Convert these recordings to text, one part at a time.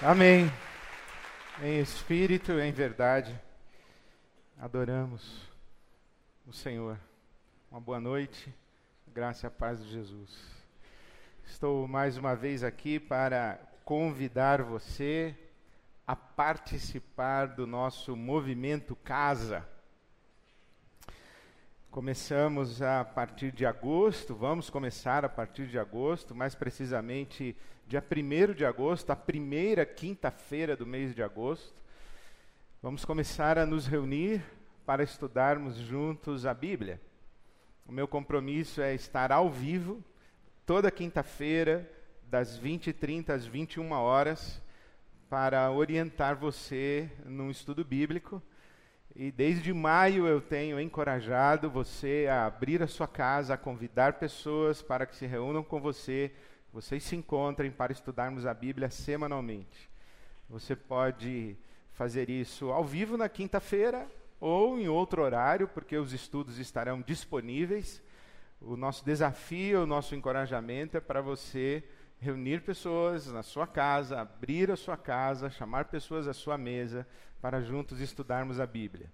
Amém. Em espírito em verdade, adoramos o Senhor. Uma boa noite, graça e a paz de Jesus. Estou mais uma vez aqui para convidar você a participar do nosso movimento Casa. Começamos a partir de agosto, vamos começar a partir de agosto, mais precisamente dia 1 de agosto, a primeira quinta-feira do mês de agosto. Vamos começar a nos reunir para estudarmos juntos a Bíblia. O meu compromisso é estar ao vivo, toda quinta-feira, das 20h30 às 21 horas, para orientar você num estudo bíblico. E desde maio eu tenho encorajado você a abrir a sua casa, a convidar pessoas para que se reúnam com você vocês se encontrem para estudarmos a Bíblia semanalmente. Você pode fazer isso ao vivo na quinta-feira ou em outro horário, porque os estudos estarão disponíveis. O nosso desafio, o nosso encorajamento é para você reunir pessoas na sua casa, abrir a sua casa, chamar pessoas à sua mesa para juntos estudarmos a Bíblia.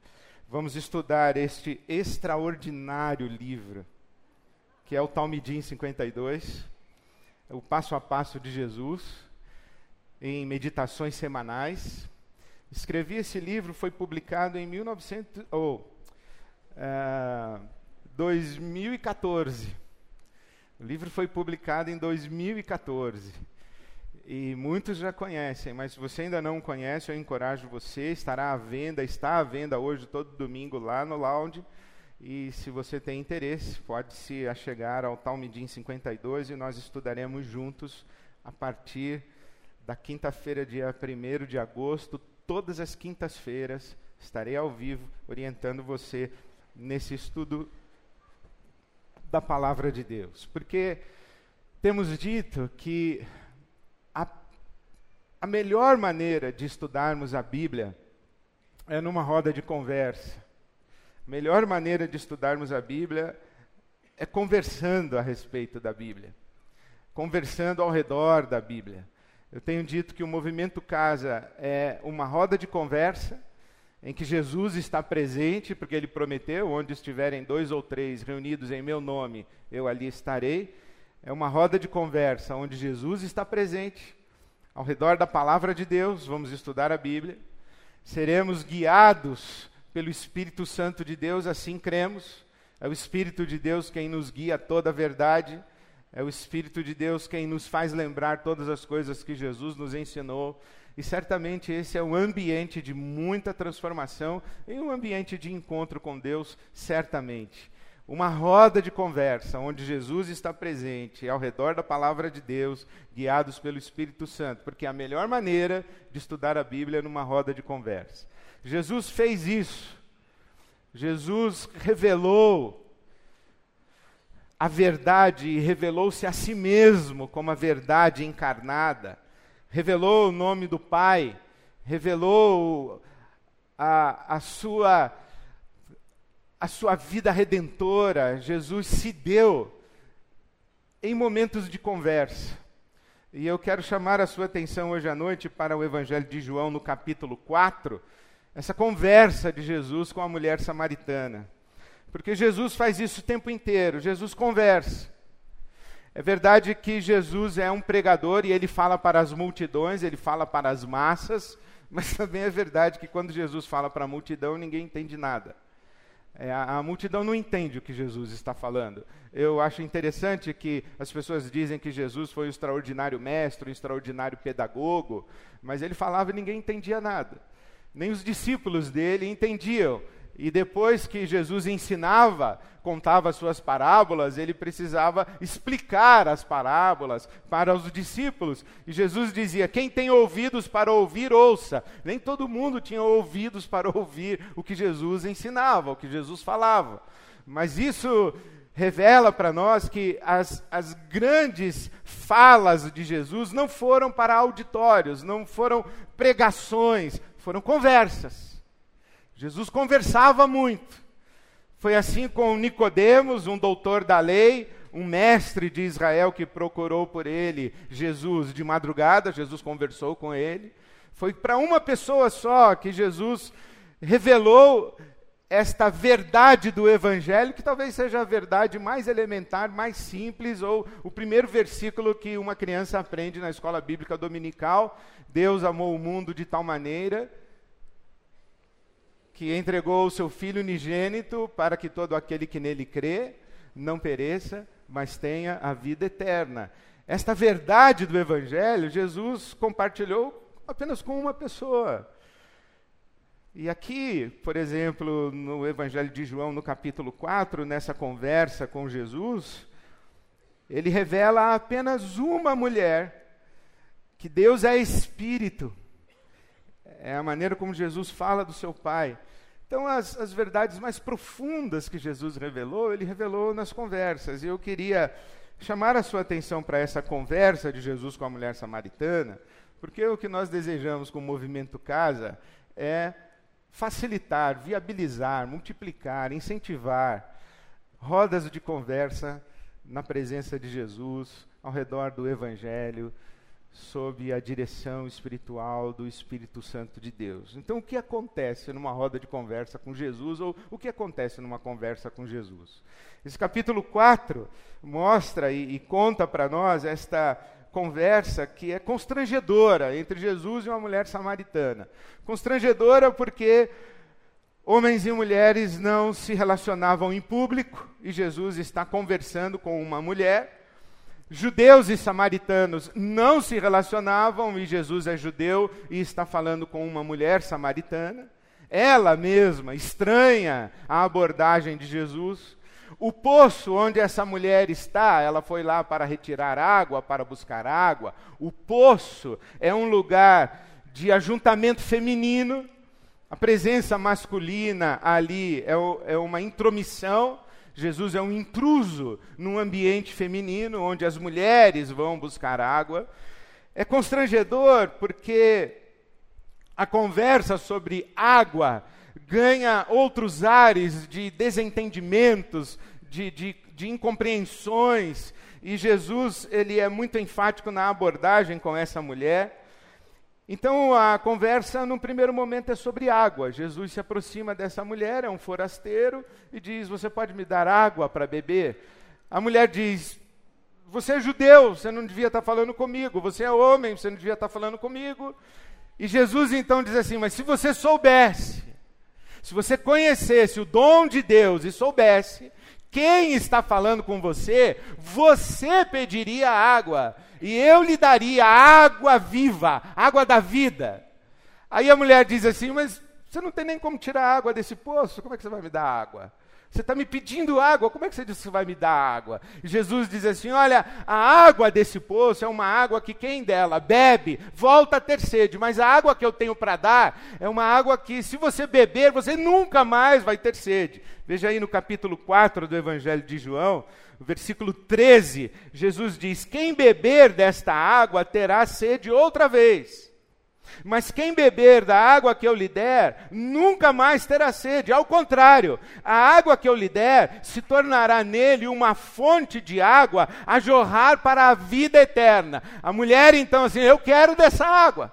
Vamos estudar este extraordinário livro, que é o Talmidim 52 o passo a passo de Jesus em meditações semanais. Escrevi esse livro, foi publicado em 1900, oh, uh, 2014. O livro foi publicado em 2014. E muitos já conhecem, mas se você ainda não conhece, eu encorajo você. Estará à venda, está à venda hoje, todo domingo, lá no Lounge. E se você tem interesse, pode se achegar ao Talmidim 52 e nós estudaremos juntos a partir da quinta-feira, dia 1 de agosto. Todas as quintas-feiras estarei ao vivo orientando você nesse estudo da palavra de Deus. Porque temos dito que a, a melhor maneira de estudarmos a Bíblia é numa roda de conversa melhor maneira de estudarmos a Bíblia é conversando a respeito da Bíblia, conversando ao redor da Bíblia. Eu tenho dito que o movimento Casa é uma roda de conversa em que Jesus está presente, porque ele prometeu: onde estiverem dois ou três reunidos em meu nome, eu ali estarei. É uma roda de conversa onde Jesus está presente, ao redor da palavra de Deus, vamos estudar a Bíblia. Seremos guiados pelo Espírito Santo de Deus, assim cremos. É o Espírito de Deus quem nos guia a toda a verdade. É o Espírito de Deus quem nos faz lembrar todas as coisas que Jesus nos ensinou. E certamente esse é um ambiente de muita transformação e um ambiente de encontro com Deus, certamente. Uma roda de conversa onde Jesus está presente ao redor da palavra de Deus, guiados pelo Espírito Santo, porque a melhor maneira de estudar a Bíblia é numa roda de conversa. Jesus fez isso. Jesus revelou a verdade e revelou-se a si mesmo como a verdade encarnada. Revelou o nome do Pai, revelou a, a sua a sua vida redentora. Jesus se deu em momentos de conversa. E eu quero chamar a sua atenção hoje à noite para o Evangelho de João, no capítulo 4, essa conversa de Jesus com a mulher samaritana. Porque Jesus faz isso o tempo inteiro, Jesus conversa. É verdade que Jesus é um pregador e ele fala para as multidões, ele fala para as massas, mas também é verdade que quando Jesus fala para a multidão, ninguém entende nada. É, a, a, multidão não entende o que Jesus está falando. Eu acho interessante que as pessoas dizem que Jesus foi um extraordinário mestre, um extraordinário pedagogo, mas ele falava e ninguém entendia nada nem os discípulos dele entendiam. E depois que Jesus ensinava, contava suas parábolas, ele precisava explicar as parábolas para os discípulos. E Jesus dizia: Quem tem ouvidos para ouvir, ouça. Nem todo mundo tinha ouvidos para ouvir o que Jesus ensinava, o que Jesus falava. Mas isso revela para nós que as, as grandes falas de Jesus não foram para auditórios, não foram pregações, foram conversas. Jesus conversava muito. Foi assim com Nicodemos, um doutor da lei, um mestre de Israel que procurou por ele Jesus de madrugada, Jesus conversou com ele. Foi para uma pessoa só que Jesus revelou esta verdade do Evangelho, que talvez seja a verdade mais elementar, mais simples, ou o primeiro versículo que uma criança aprende na escola bíblica dominical. Deus amou o mundo de tal maneira que entregou o seu Filho unigênito para que todo aquele que nele crê não pereça, mas tenha a vida eterna. Esta verdade do Evangelho, Jesus compartilhou apenas com uma pessoa. E aqui, por exemplo, no Evangelho de João, no capítulo 4, nessa conversa com Jesus, ele revela apenas uma mulher, que Deus é espírito. É a maneira como Jesus fala do seu Pai. Então, as, as verdades mais profundas que Jesus revelou, ele revelou nas conversas. E eu queria chamar a sua atenção para essa conversa de Jesus com a mulher samaritana, porque o que nós desejamos com o movimento Casa é facilitar, viabilizar, multiplicar, incentivar rodas de conversa na presença de Jesus, ao redor do Evangelho, sob a direção espiritual do Espírito Santo de Deus. Então, o que acontece numa roda de conversa com Jesus, ou o que acontece numa conversa com Jesus? Esse capítulo 4 mostra e, e conta para nós esta conversa que é constrangedora entre Jesus e uma mulher samaritana. Constrangedora porque homens e mulheres não se relacionavam em público e Jesus está conversando com uma mulher. Judeus e samaritanos não se relacionavam e Jesus é judeu e está falando com uma mulher samaritana. Ela mesma estranha a abordagem de Jesus. O poço onde essa mulher está, ela foi lá para retirar água, para buscar água. O poço é um lugar de ajuntamento feminino. A presença masculina ali é, é uma intromissão. Jesus é um intruso num ambiente feminino onde as mulheres vão buscar água. É constrangedor porque a conversa sobre água ganha outros ares de desentendimentos, de, de, de incompreensões, e Jesus ele é muito enfático na abordagem com essa mulher. Então a conversa, no primeiro momento, é sobre água. Jesus se aproxima dessa mulher, é um forasteiro, e diz: Você pode me dar água para beber? A mulher diz: Você é judeu, você não devia estar falando comigo. Você é homem, você não devia estar falando comigo. E Jesus então diz assim: Mas se você soubesse se você conhecesse o dom de Deus e soubesse quem está falando com você, você pediria água, e eu lhe daria água viva, água da vida. Aí a mulher diz assim: Mas você não tem nem como tirar água desse poço, como é que você vai me dar água? Você está me pedindo água, como é que você diz que vai me dar água? Jesus diz assim: Olha, a água desse poço é uma água que quem dela bebe volta a ter sede, mas a água que eu tenho para dar é uma água que, se você beber, você nunca mais vai ter sede. Veja aí no capítulo 4 do Evangelho de João, versículo 13, Jesus diz: Quem beber desta água terá sede outra vez. Mas quem beber da água que eu lhe der, nunca mais terá sede. Ao contrário, a água que eu lhe der se tornará nele uma fonte de água a jorrar para a vida eterna. A mulher, então, assim, eu quero dessa água.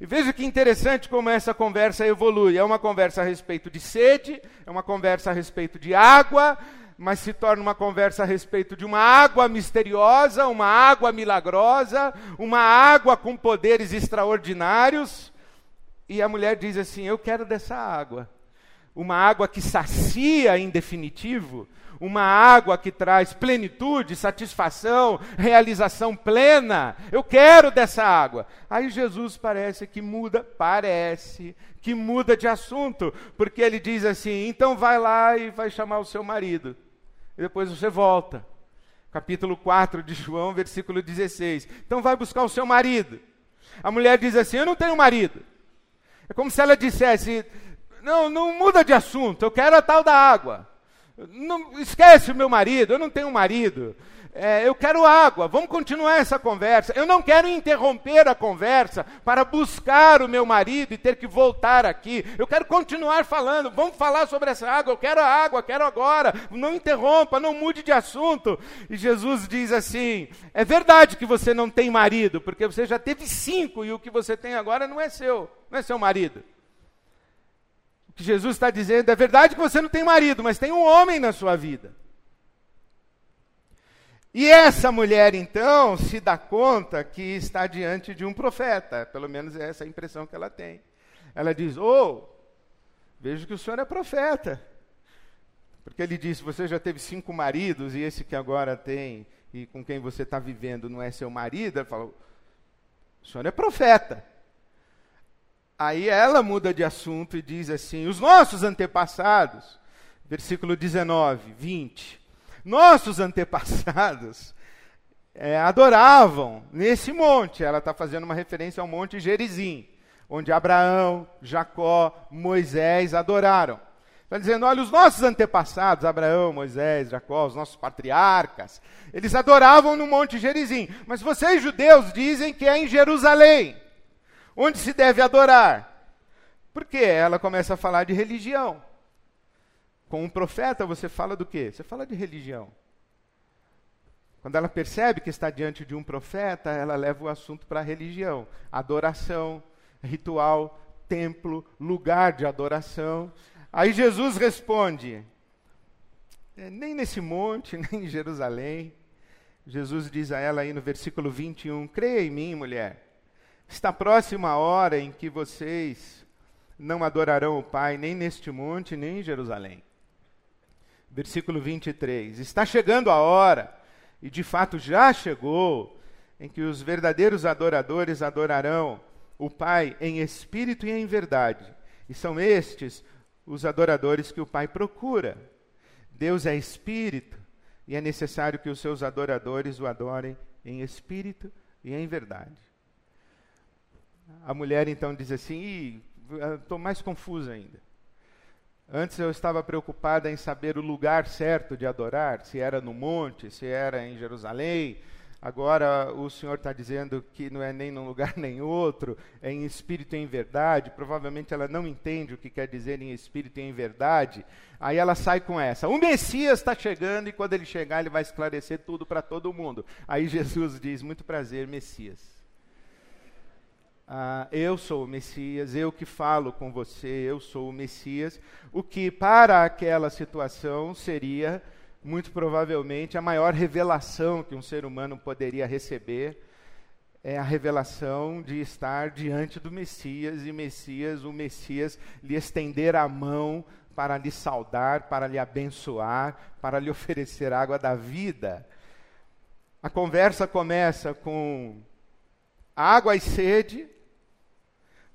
E veja que interessante como essa conversa evolui. É uma conversa a respeito de sede, é uma conversa a respeito de água, mas se torna uma conversa a respeito de uma água misteriosa, uma água milagrosa, uma água com poderes extraordinários. E a mulher diz assim: Eu quero dessa água. Uma água que sacia em definitivo, uma água que traz plenitude, satisfação, realização plena. Eu quero dessa água. Aí Jesus parece que muda, parece que muda de assunto, porque ele diz assim: então vai lá e vai chamar o seu marido e depois você volta. Capítulo 4 de João, versículo 16. Então vai buscar o seu marido. A mulher diz assim: Eu não tenho marido. É como se ela dissesse: Não, não muda de assunto, eu quero a tal da água. Não, esquece o meu marido, eu não tenho marido. É, eu quero água, vamos continuar essa conversa. Eu não quero interromper a conversa para buscar o meu marido e ter que voltar aqui. Eu quero continuar falando, vamos falar sobre essa água. Eu quero a água, quero agora. Não interrompa, não mude de assunto. E Jesus diz assim: é verdade que você não tem marido, porque você já teve cinco e o que você tem agora não é seu, não é seu marido. O que Jesus está dizendo é verdade que você não tem marido, mas tem um homem na sua vida. E essa mulher, então, se dá conta que está diante de um profeta, pelo menos é essa a impressão que ela tem. Ela diz: Oh, vejo que o senhor é profeta. Porque ele disse: Você já teve cinco maridos e esse que agora tem e com quem você está vivendo não é seu marido? Ela falou: O senhor é profeta. Aí ela muda de assunto e diz assim: Os nossos antepassados, versículo 19, 20 nossos antepassados é, adoravam nesse monte. Ela está fazendo uma referência ao monte Gerizim, onde Abraão, Jacó, Moisés adoraram. Está dizendo, olha, os nossos antepassados, Abraão, Moisés, Jacó, os nossos patriarcas, eles adoravam no Monte Gerizim. Mas vocês, judeus, dizem que é em Jerusalém, onde se deve adorar. Por quê? Ela começa a falar de religião. Com um profeta você fala do quê? Você fala de religião. Quando ela percebe que está diante de um profeta, ela leva o assunto para a religião, adoração, ritual, templo, lugar de adoração. Aí Jesus responde: é, nem nesse monte, nem em Jerusalém. Jesus diz a ela aí no versículo 21: Creia em mim, mulher. Está próxima a hora em que vocês não adorarão o Pai nem neste monte, nem em Jerusalém versículo 23. Está chegando a hora, e de fato já chegou, em que os verdadeiros adoradores adorarão o Pai em espírito e em verdade. E são estes os adoradores que o Pai procura. Deus é espírito, e é necessário que os seus adoradores o adorem em espírito e em verdade. A mulher então diz assim: estou mais confusa ainda. Antes eu estava preocupada em saber o lugar certo de adorar, se era no monte, se era em Jerusalém. Agora o Senhor está dizendo que não é nem num lugar nem outro, é em espírito e em verdade. Provavelmente ela não entende o que quer dizer em espírito e em verdade. Aí ela sai com essa: o Messias está chegando e quando ele chegar ele vai esclarecer tudo para todo mundo. Aí Jesus diz: muito prazer, Messias. Ah, eu sou o Messias, eu que falo com você, eu sou o Messias, o que para aquela situação seria, muito provavelmente, a maior revelação que um ser humano poderia receber, é a revelação de estar diante do Messias e Messias, o Messias lhe estender a mão para lhe saudar, para lhe abençoar, para lhe oferecer água da vida. A conversa começa com água e sede,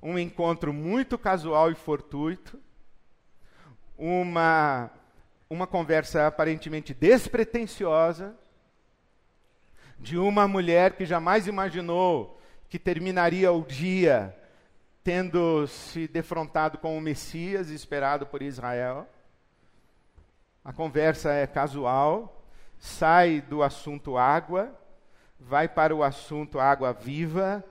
um encontro muito casual e fortuito, uma, uma conversa aparentemente despretensiosa, de uma mulher que jamais imaginou que terminaria o dia tendo se defrontado com o Messias esperado por Israel. A conversa é casual, sai do assunto água, vai para o assunto água viva,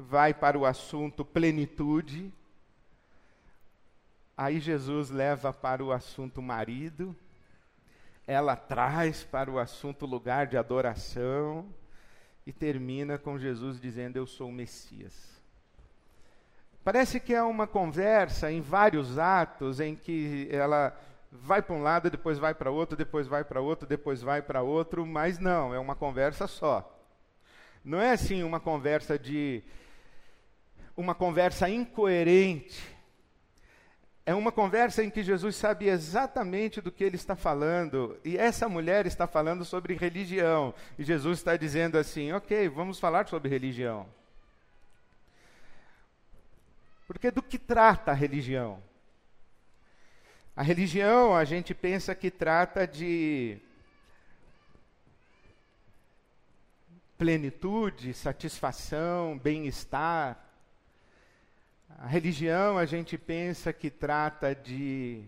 vai para o assunto plenitude. Aí Jesus leva para o assunto marido, ela traz para o assunto lugar de adoração e termina com Jesus dizendo: Eu sou o Messias. Parece que é uma conversa em vários atos em que ela vai para um lado, depois vai para outro, depois vai para outro, depois vai para outro, mas não, é uma conversa só. Não é assim uma conversa de uma conversa incoerente. É uma conversa em que Jesus sabe exatamente do que ele está falando. E essa mulher está falando sobre religião. E Jesus está dizendo assim: ok, vamos falar sobre religião. Porque do que trata a religião? A religião, a gente pensa que trata de plenitude, satisfação, bem-estar. A religião a gente pensa que trata de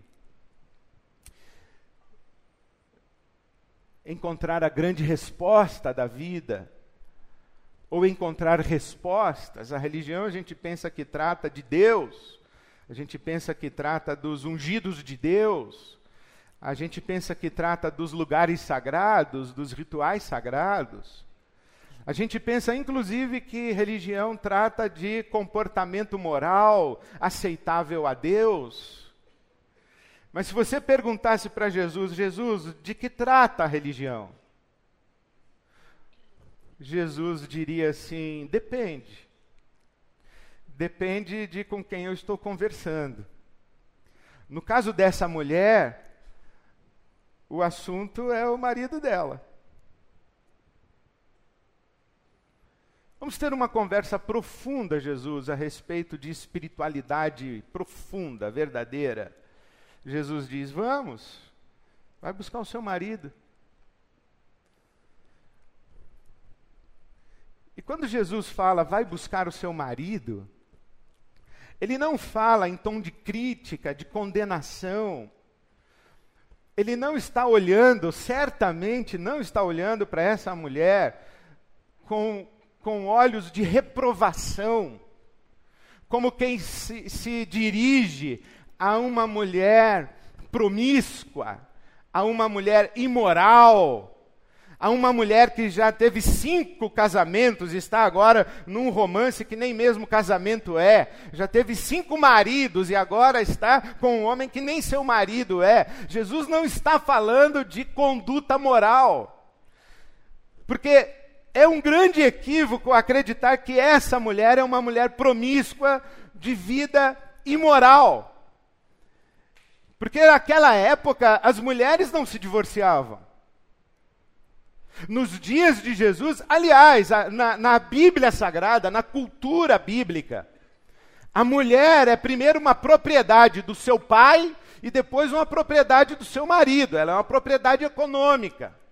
encontrar a grande resposta da vida, ou encontrar respostas. A religião a gente pensa que trata de Deus, a gente pensa que trata dos ungidos de Deus, a gente pensa que trata dos lugares sagrados, dos rituais sagrados. A gente pensa, inclusive, que religião trata de comportamento moral aceitável a Deus. Mas se você perguntasse para Jesus, Jesus, de que trata a religião? Jesus diria assim: depende. Depende de com quem eu estou conversando. No caso dessa mulher, o assunto é o marido dela. Vamos ter uma conversa profunda, Jesus, a respeito de espiritualidade profunda, verdadeira. Jesus diz: Vamos, vai buscar o seu marido. E quando Jesus fala, vai buscar o seu marido, ele não fala em tom de crítica, de condenação. Ele não está olhando, certamente não está olhando para essa mulher com com olhos de reprovação, como quem se, se dirige a uma mulher promíscua, a uma mulher imoral, a uma mulher que já teve cinco casamentos, está agora num romance que nem mesmo casamento é, já teve cinco maridos e agora está com um homem que nem seu marido é. Jesus não está falando de conduta moral, porque é um grande equívoco acreditar que essa mulher é uma mulher promíscua, de vida imoral. Porque naquela época as mulheres não se divorciavam. Nos dias de Jesus, aliás, na, na Bíblia Sagrada, na cultura bíblica, a mulher é primeiro uma propriedade do seu pai e depois uma propriedade do seu marido. Ela é uma propriedade econômica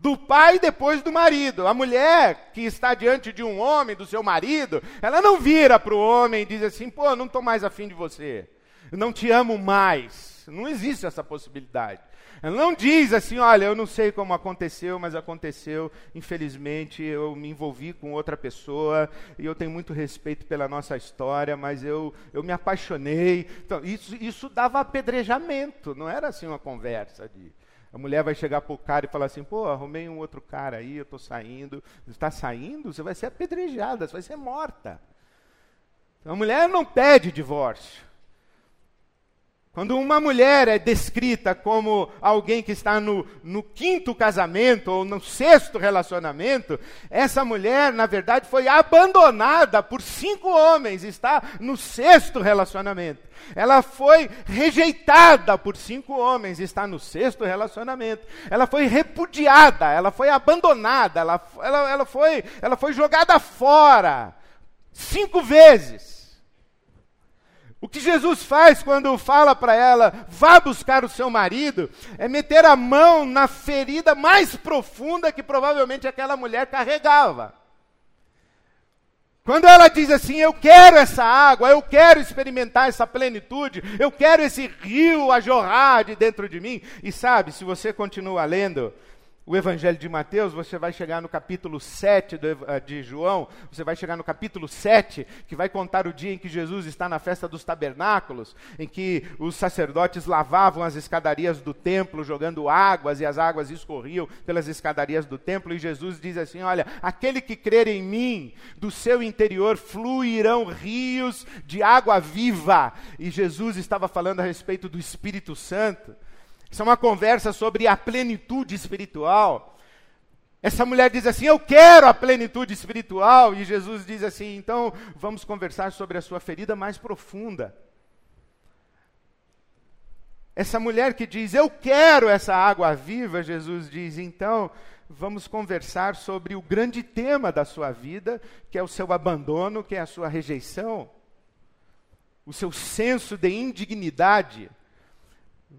do pai depois do marido. A mulher que está diante de um homem, do seu marido, ela não vira para o homem e diz assim: pô, não estou mais afim de você, não te amo mais. Não existe essa possibilidade. Ela não diz assim: olha, eu não sei como aconteceu, mas aconteceu, infelizmente, eu me envolvi com outra pessoa e eu tenho muito respeito pela nossa história, mas eu, eu me apaixonei. Então, isso, isso dava apedrejamento, não era assim uma conversa de. A mulher vai chegar para o cara e falar assim: pô, arrumei um outro cara aí, eu estou saindo. Está saindo? Você vai ser apedrejada, você vai ser morta. A mulher não pede divórcio. Quando uma mulher é descrita como alguém que está no, no, quinto casamento ou no sexto relacionamento, essa mulher, na verdade, foi abandonada por cinco homens, está no sexto relacionamento. Ela foi rejeitada por cinco homens, está no sexto relacionamento. Ela foi repudiada, ela foi abandonada, ela, ela, ela, foi, ela foi jogada fora cinco vezes. O que Jesus faz quando fala para ela, vá buscar o seu marido, é meter a mão na ferida mais profunda que provavelmente aquela mulher carregava. Quando ela diz assim, eu quero essa água, eu quero experimentar essa plenitude, eu quero esse rio a jorrar de dentro de mim, e sabe, se você continua lendo, o Evangelho de Mateus, você vai chegar no capítulo 7 do, eh, de João, você vai chegar no capítulo 7, que vai contar o dia em que Jesus está na festa dos tabernáculos, em que os sacerdotes lavavam as escadarias do templo, jogando águas, e as águas escorriam pelas escadarias do templo, e Jesus diz assim: Olha, aquele que crer em mim, do seu interior fluirão rios de água viva. E Jesus estava falando a respeito do Espírito Santo. Isso é uma conversa sobre a plenitude espiritual. Essa mulher diz assim: Eu quero a plenitude espiritual. E Jesus diz assim: Então vamos conversar sobre a sua ferida mais profunda. Essa mulher que diz: Eu quero essa água viva, Jesus diz: Então vamos conversar sobre o grande tema da sua vida, que é o seu abandono, que é a sua rejeição, o seu senso de indignidade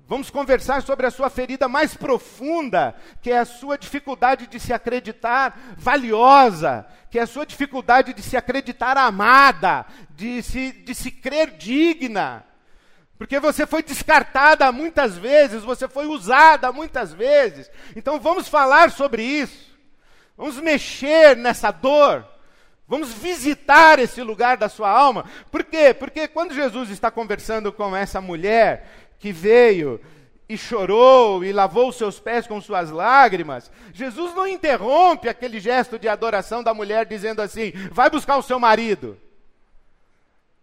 Vamos conversar sobre a sua ferida mais profunda, que é a sua dificuldade de se acreditar valiosa, que é a sua dificuldade de se acreditar amada, de se, de se crer digna. Porque você foi descartada muitas vezes, você foi usada muitas vezes. Então vamos falar sobre isso. Vamos mexer nessa dor. Vamos visitar esse lugar da sua alma. Por quê? Porque quando Jesus está conversando com essa mulher que veio e chorou e lavou seus pés com suas lágrimas, Jesus não interrompe aquele gesto de adoração da mulher dizendo assim: vai buscar o seu marido.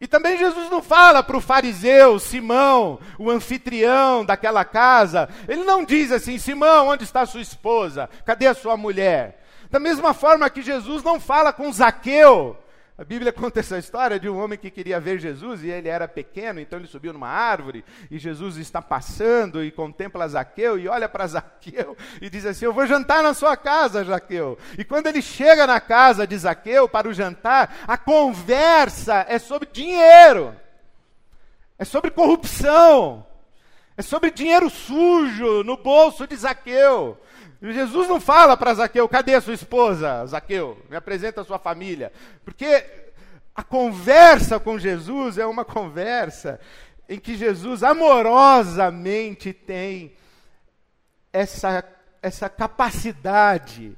E também Jesus não fala para o fariseu, Simão, o anfitrião daquela casa, ele não diz assim: Simão, onde está sua esposa? Cadê a sua mulher? Da mesma forma que Jesus não fala com Zaqueu, a Bíblia conta essa história de um homem que queria ver Jesus e ele era pequeno, então ele subiu numa árvore e Jesus está passando e contempla Zaqueu e olha para Zaqueu e diz assim: Eu vou jantar na sua casa, Zaqueu. E quando ele chega na casa de Zaqueu para o jantar, a conversa é sobre dinheiro, é sobre corrupção, é sobre dinheiro sujo no bolso de Zaqueu. Jesus não fala para Zaqueu, cadê sua esposa, Zaqueu? Me apresenta a sua família. Porque a conversa com Jesus é uma conversa em que Jesus amorosamente tem essa, essa capacidade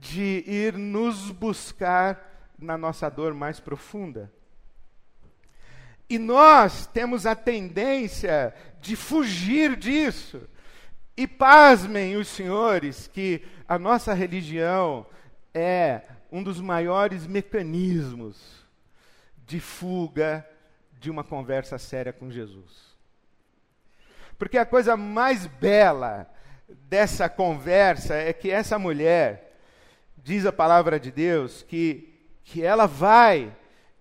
de ir nos buscar na nossa dor mais profunda. E nós temos a tendência de fugir disso. E pasmem os senhores que a nossa religião é um dos maiores mecanismos de fuga de uma conversa séria com Jesus. Porque a coisa mais bela dessa conversa é que essa mulher, diz a palavra de Deus, que, que ela vai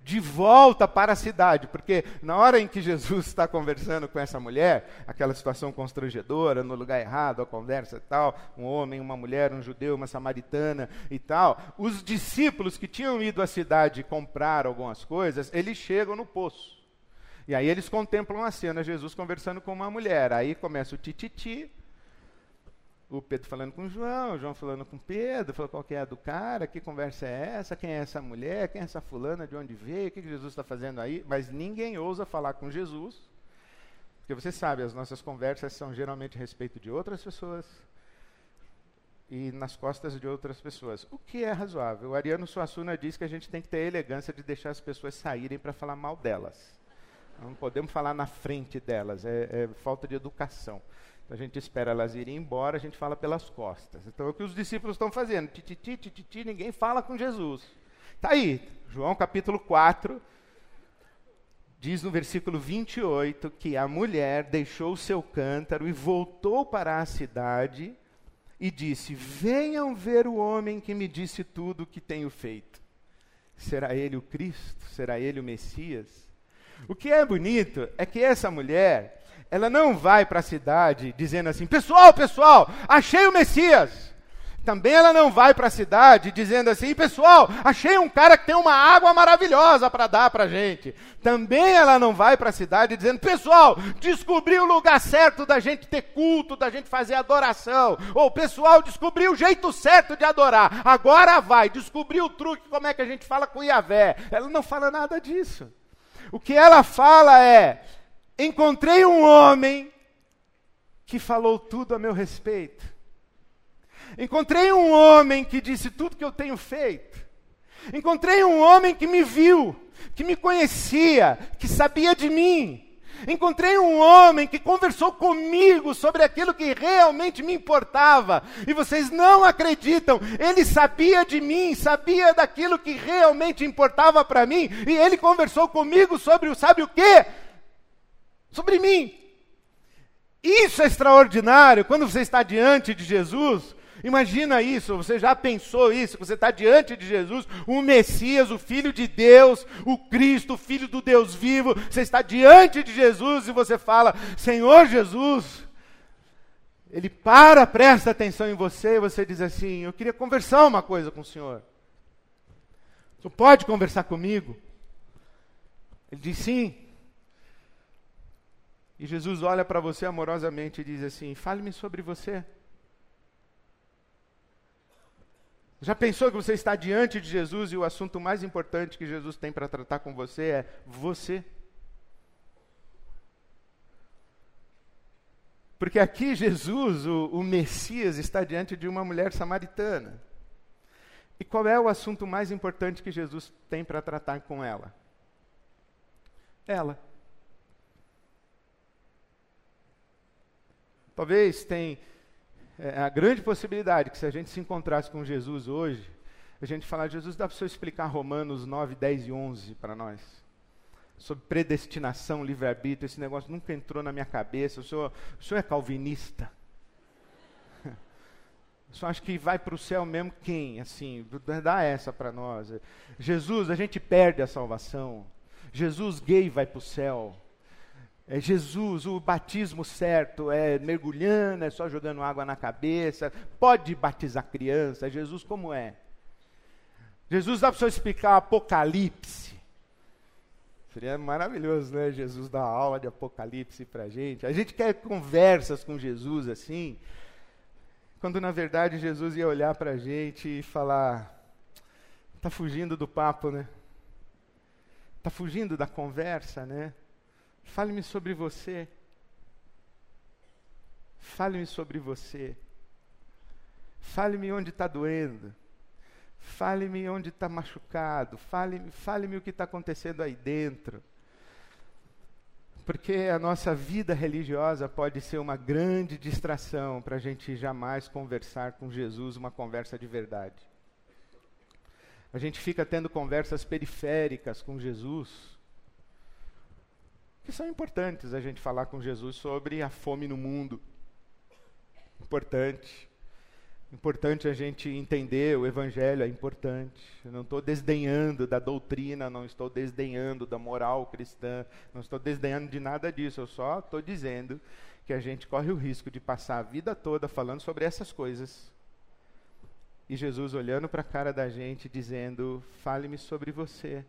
de volta para a cidade, porque na hora em que Jesus está conversando com essa mulher, aquela situação constrangedora, no lugar errado, a conversa e tal, um homem, uma mulher, um judeu, uma samaritana e tal, os discípulos que tinham ido à cidade comprar algumas coisas, eles chegam no poço. E aí eles contemplam a cena, Jesus conversando com uma mulher. Aí começa o tititi, o Pedro falando com o João, o João falando com o Pedro, falou qual que é a do cara, que conversa é essa, quem é essa mulher, quem é essa fulana, de onde veio, o que, que Jesus está fazendo aí, mas ninguém ousa falar com Jesus, porque você sabe, as nossas conversas são geralmente a respeito de outras pessoas e nas costas de outras pessoas, o que é razoável. O Ariano Suassuna diz que a gente tem que ter a elegância de deixar as pessoas saírem para falar mal delas. Não podemos falar na frente delas, é, é falta de educação. A gente espera elas irem embora, a gente fala pelas costas. Então é o que os discípulos estão fazendo. Tititi, tititi, ninguém fala com Jesus. Está aí, João capítulo 4, diz no versículo 28 que a mulher deixou o seu cântaro e voltou para a cidade e disse: Venham ver o homem que me disse tudo o que tenho feito. Será ele o Cristo? Será ele o Messias? O que é bonito é que essa mulher, ela não vai para a cidade dizendo assim: pessoal, pessoal, achei o Messias. Também ela não vai para a cidade dizendo assim: pessoal, achei um cara que tem uma água maravilhosa para dar para gente. Também ela não vai para a cidade dizendo: pessoal, descobri o lugar certo da gente ter culto, da gente fazer adoração. Ou pessoal, descobri o jeito certo de adorar. Agora vai, descobri o truque, como é que a gente fala com Iavé. Ela não fala nada disso. O que ela fala é: encontrei um homem que falou tudo a meu respeito. Encontrei um homem que disse tudo que eu tenho feito. Encontrei um homem que me viu, que me conhecia, que sabia de mim. Encontrei um homem que conversou comigo sobre aquilo que realmente me importava. E vocês não acreditam, ele sabia de mim, sabia daquilo que realmente importava para mim, e ele conversou comigo sobre o sabe o quê? Sobre mim. Isso é extraordinário quando você está diante de Jesus Imagina isso, você já pensou isso? Você está diante de Jesus, o Messias, o Filho de Deus, o Cristo, o Filho do Deus vivo. Você está diante de Jesus e você fala: Senhor Jesus. Ele para, presta atenção em você e você diz assim: Eu queria conversar uma coisa com o Senhor. Você pode conversar comigo? Ele diz sim. E Jesus olha para você amorosamente e diz assim: Fale-me sobre você. Já pensou que você está diante de Jesus e o assunto mais importante que Jesus tem para tratar com você é você? Porque aqui Jesus, o, o Messias, está diante de uma mulher samaritana. E qual é o assunto mais importante que Jesus tem para tratar com ela? Ela. Talvez tem é, a grande possibilidade que se a gente se encontrasse com Jesus hoje, a gente falar, Jesus, dá para o senhor explicar Romanos 9, 10 e 11 para nós? Sobre predestinação, livre-arbítrio, esse negócio nunca entrou na minha cabeça. O senhor, o senhor é calvinista? O senhor acha que vai para o céu mesmo quem? Assim, dá essa para nós. Jesus, a gente perde a salvação. Jesus gay vai para o céu. É Jesus, o batismo certo é mergulhando, é só jogando água na cabeça. Pode batizar criança. Jesus como é? Jesus dá para você explicar Apocalipse. Seria maravilhoso, né? Jesus dar aula de Apocalipse para a gente. A gente quer conversas com Jesus assim, quando na verdade Jesus ia olhar para a gente e falar: está fugindo do papo, né? Está fugindo da conversa, né? Fale-me sobre você. Fale-me sobre você. Fale-me onde está doendo. Fale-me onde está machucado. Fale-me fale o que está acontecendo aí dentro. Porque a nossa vida religiosa pode ser uma grande distração para a gente jamais conversar com Jesus uma conversa de verdade. A gente fica tendo conversas periféricas com Jesus que são importantes a gente falar com Jesus sobre a fome no mundo. Importante. Importante a gente entender o Evangelho, é importante. Eu não estou desdenhando da doutrina, não estou desdenhando da moral cristã, não estou desdenhando de nada disso. Eu só estou dizendo que a gente corre o risco de passar a vida toda falando sobre essas coisas. E Jesus olhando para a cara da gente, dizendo: Fale-me sobre você.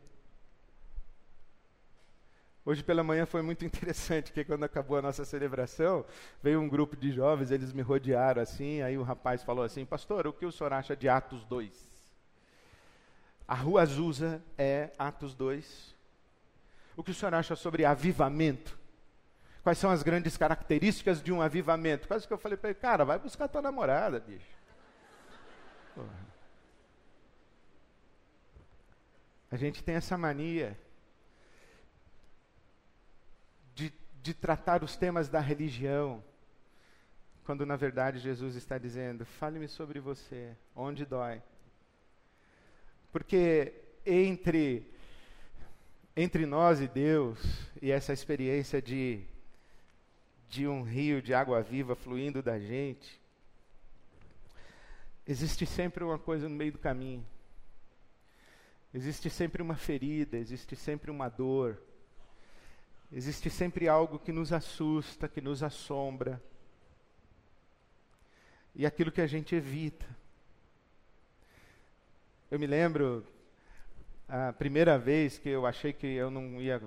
Hoje pela manhã foi muito interessante, porque quando acabou a nossa celebração, veio um grupo de jovens, eles me rodearam assim, aí o rapaz falou assim, pastor, o que o senhor acha de Atos 2? A Rua Azusa é Atos 2. O que o senhor acha sobre avivamento? Quais são as grandes características de um avivamento? Quase que eu falei para ele, cara, vai buscar tua namorada, bicho. Porra. A gente tem essa mania de tratar os temas da religião, quando na verdade Jesus está dizendo: fale-me sobre você, onde dói. Porque entre entre nós e Deus e essa experiência de de um rio de água viva fluindo da gente, existe sempre uma coisa no meio do caminho. Existe sempre uma ferida, existe sempre uma dor, Existe sempre algo que nos assusta, que nos assombra. E aquilo que a gente evita. Eu me lembro a primeira vez que eu achei que eu não ia,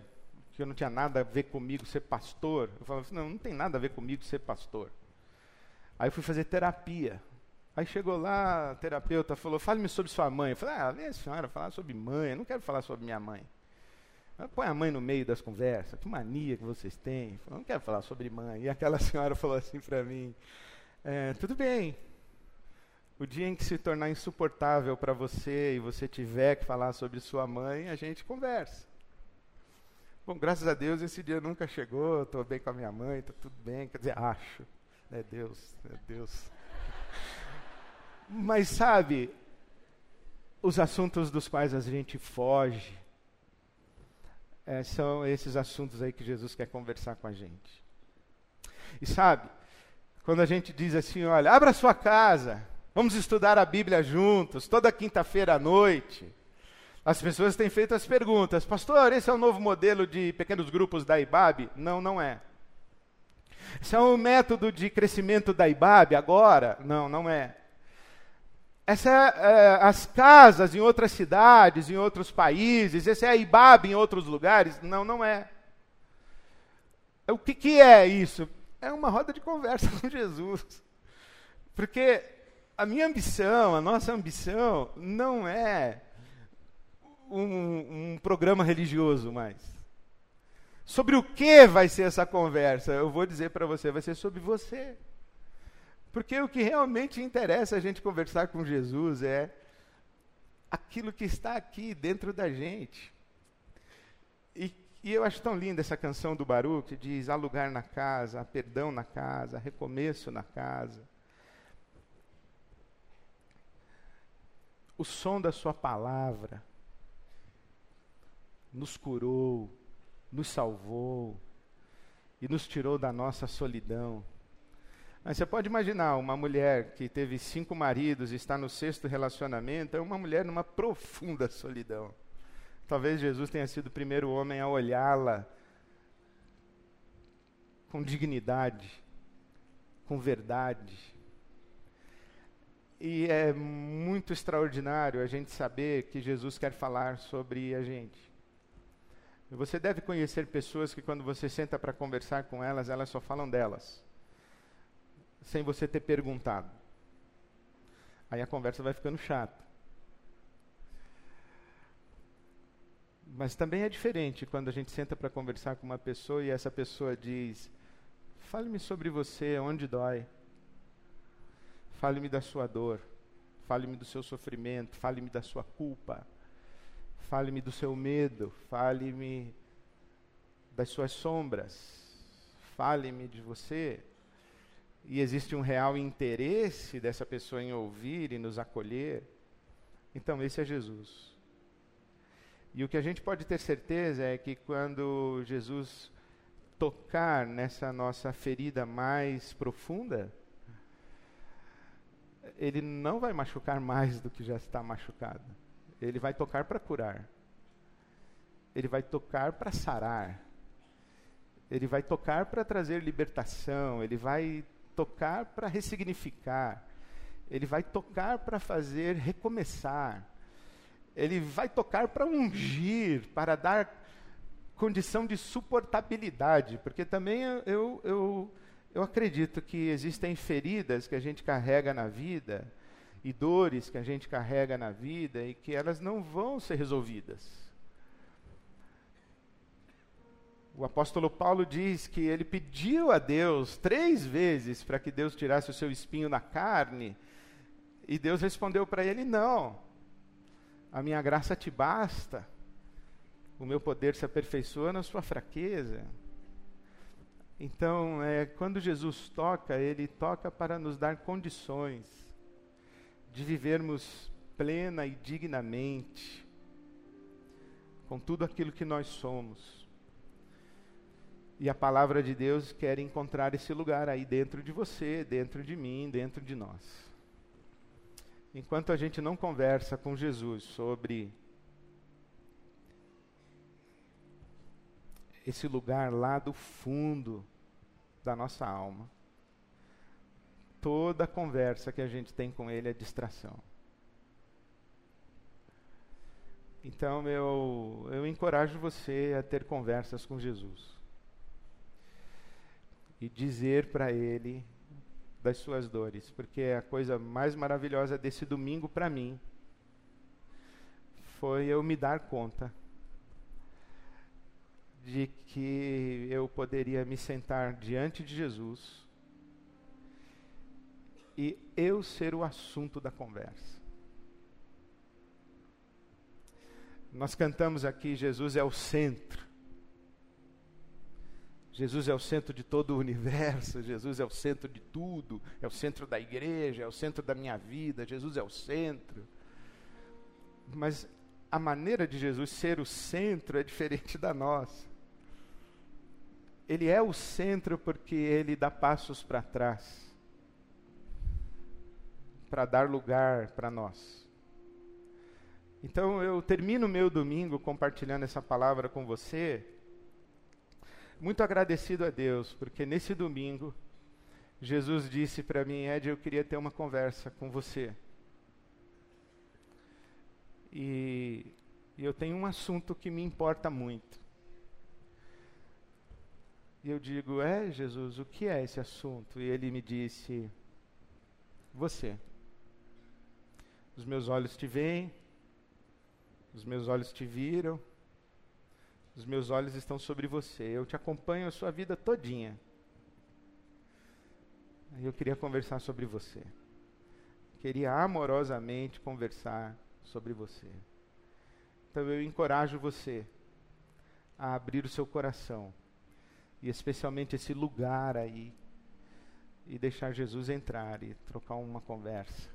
que eu não tinha nada a ver comigo ser pastor. Eu falava assim, não, não tem nada a ver comigo ser pastor. Aí eu fui fazer terapia. Aí chegou lá, a terapeuta falou, fale-me sobre sua mãe. Eu falei, ah, vem a senhora falar sobre mãe, eu não quero falar sobre minha mãe. Põe a mãe no meio das conversas, que mania que vocês têm. Eu não quero falar sobre mãe. E aquela senhora falou assim para mim: é, tudo bem, o dia em que se tornar insuportável para você e você tiver que falar sobre sua mãe, a gente conversa. Bom, graças a Deus esse dia nunca chegou, estou bem com a minha mãe, está tudo bem, quer dizer, acho. É Deus, é Deus. Mas sabe, os assuntos dos quais a gente foge, é, são esses assuntos aí que Jesus quer conversar com a gente. E sabe, quando a gente diz assim, olha, abra sua casa, vamos estudar a Bíblia juntos, toda quinta-feira à noite. As pessoas têm feito as perguntas, pastor, esse é o novo modelo de pequenos grupos da IBAB? Não, não é. Esse é o método de crescimento da IBAB agora? Não, não é. Essa é, as casas em outras cidades, em outros países, esse é a IBAB em outros lugares? Não, não é. O que, que é isso? É uma roda de conversa com Jesus. Porque a minha ambição, a nossa ambição, não é um, um programa religioso mais. Sobre o que vai ser essa conversa? Eu vou dizer para você, vai ser sobre você. Porque o que realmente interessa a gente conversar com Jesus é aquilo que está aqui dentro da gente. E, e eu acho tão linda essa canção do Baru que diz: há lugar na casa, há perdão na casa, há recomeço na casa. O som da Sua palavra nos curou, nos salvou e nos tirou da nossa solidão. Mas você pode imaginar uma mulher que teve cinco maridos e está no sexto relacionamento, é uma mulher numa profunda solidão. Talvez Jesus tenha sido o primeiro homem a olhá-la com dignidade, com verdade. E é muito extraordinário a gente saber que Jesus quer falar sobre a gente. Você deve conhecer pessoas que, quando você senta para conversar com elas, elas só falam delas, sem você ter perguntado. Aí a conversa vai ficando chata. Mas também é diferente quando a gente senta para conversar com uma pessoa e essa pessoa diz: Fale-me sobre você, onde dói. Fale-me da sua dor. Fale-me do seu sofrimento. Fale-me da sua culpa. Fale-me do seu medo, fale-me das suas sombras, fale-me de você. E existe um real interesse dessa pessoa em ouvir e nos acolher. Então, esse é Jesus. E o que a gente pode ter certeza é que quando Jesus tocar nessa nossa ferida mais profunda, ele não vai machucar mais do que já está machucado. Ele vai tocar para curar. Ele vai tocar para sarar. Ele vai tocar para trazer libertação. Ele vai tocar para ressignificar. Ele vai tocar para fazer recomeçar. Ele vai tocar para ungir, para dar condição de suportabilidade, porque também eu, eu, eu acredito que existem feridas que a gente carrega na vida e dores que a gente carrega na vida e que elas não vão ser resolvidas. O apóstolo Paulo diz que ele pediu a Deus três vezes para que Deus tirasse o seu espinho na carne, e Deus respondeu para ele: Não, a minha graça te basta, o meu poder se aperfeiçoa na sua fraqueza. Então, é, quando Jesus toca, ele toca para nos dar condições de vivermos plena e dignamente com tudo aquilo que nós somos. E a palavra de Deus quer encontrar esse lugar aí dentro de você, dentro de mim, dentro de nós. Enquanto a gente não conversa com Jesus sobre esse lugar lá do fundo da nossa alma, toda conversa que a gente tem com ele é distração. Então eu, eu encorajo você a ter conversas com Jesus e dizer para ele das suas dores, porque a coisa mais maravilhosa desse domingo para mim foi eu me dar conta de que eu poderia me sentar diante de Jesus e eu ser o assunto da conversa. Nós cantamos aqui: Jesus é o centro. Jesus é o centro de todo o universo, Jesus é o centro de tudo, é o centro da igreja, é o centro da minha vida, Jesus é o centro. Mas a maneira de Jesus ser o centro é diferente da nossa. Ele é o centro porque ele dá passos para trás para dar lugar para nós. Então eu termino meu domingo compartilhando essa palavra com você, muito agradecido a Deus, porque nesse domingo Jesus disse para mim, Ed, eu queria ter uma conversa com você. E, e eu tenho um assunto que me importa muito. E eu digo, é, Jesus, o que é esse assunto? E ele me disse, você. Os meus olhos te veem, os meus olhos te viram, Os meus olhos estão sobre você. Eu te acompanho a sua vida todinha. Eu queria conversar sobre você. Queria amorosamente conversar sobre você. Então eu encorajo você a abrir o seu coração e especialmente esse lugar aí e deixar Jesus entrar e trocar uma conversa.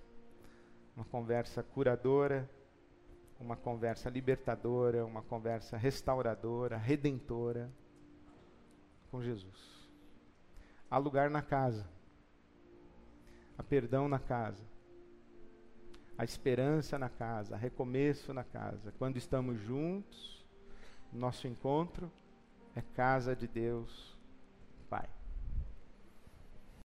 Uma conversa curadora, uma conversa libertadora, uma conversa restauradora, redentora com Jesus. Há lugar na casa. Há perdão na casa. Há esperança na casa, há recomeço na casa. Quando estamos juntos, nosso encontro é casa de Deus Pai.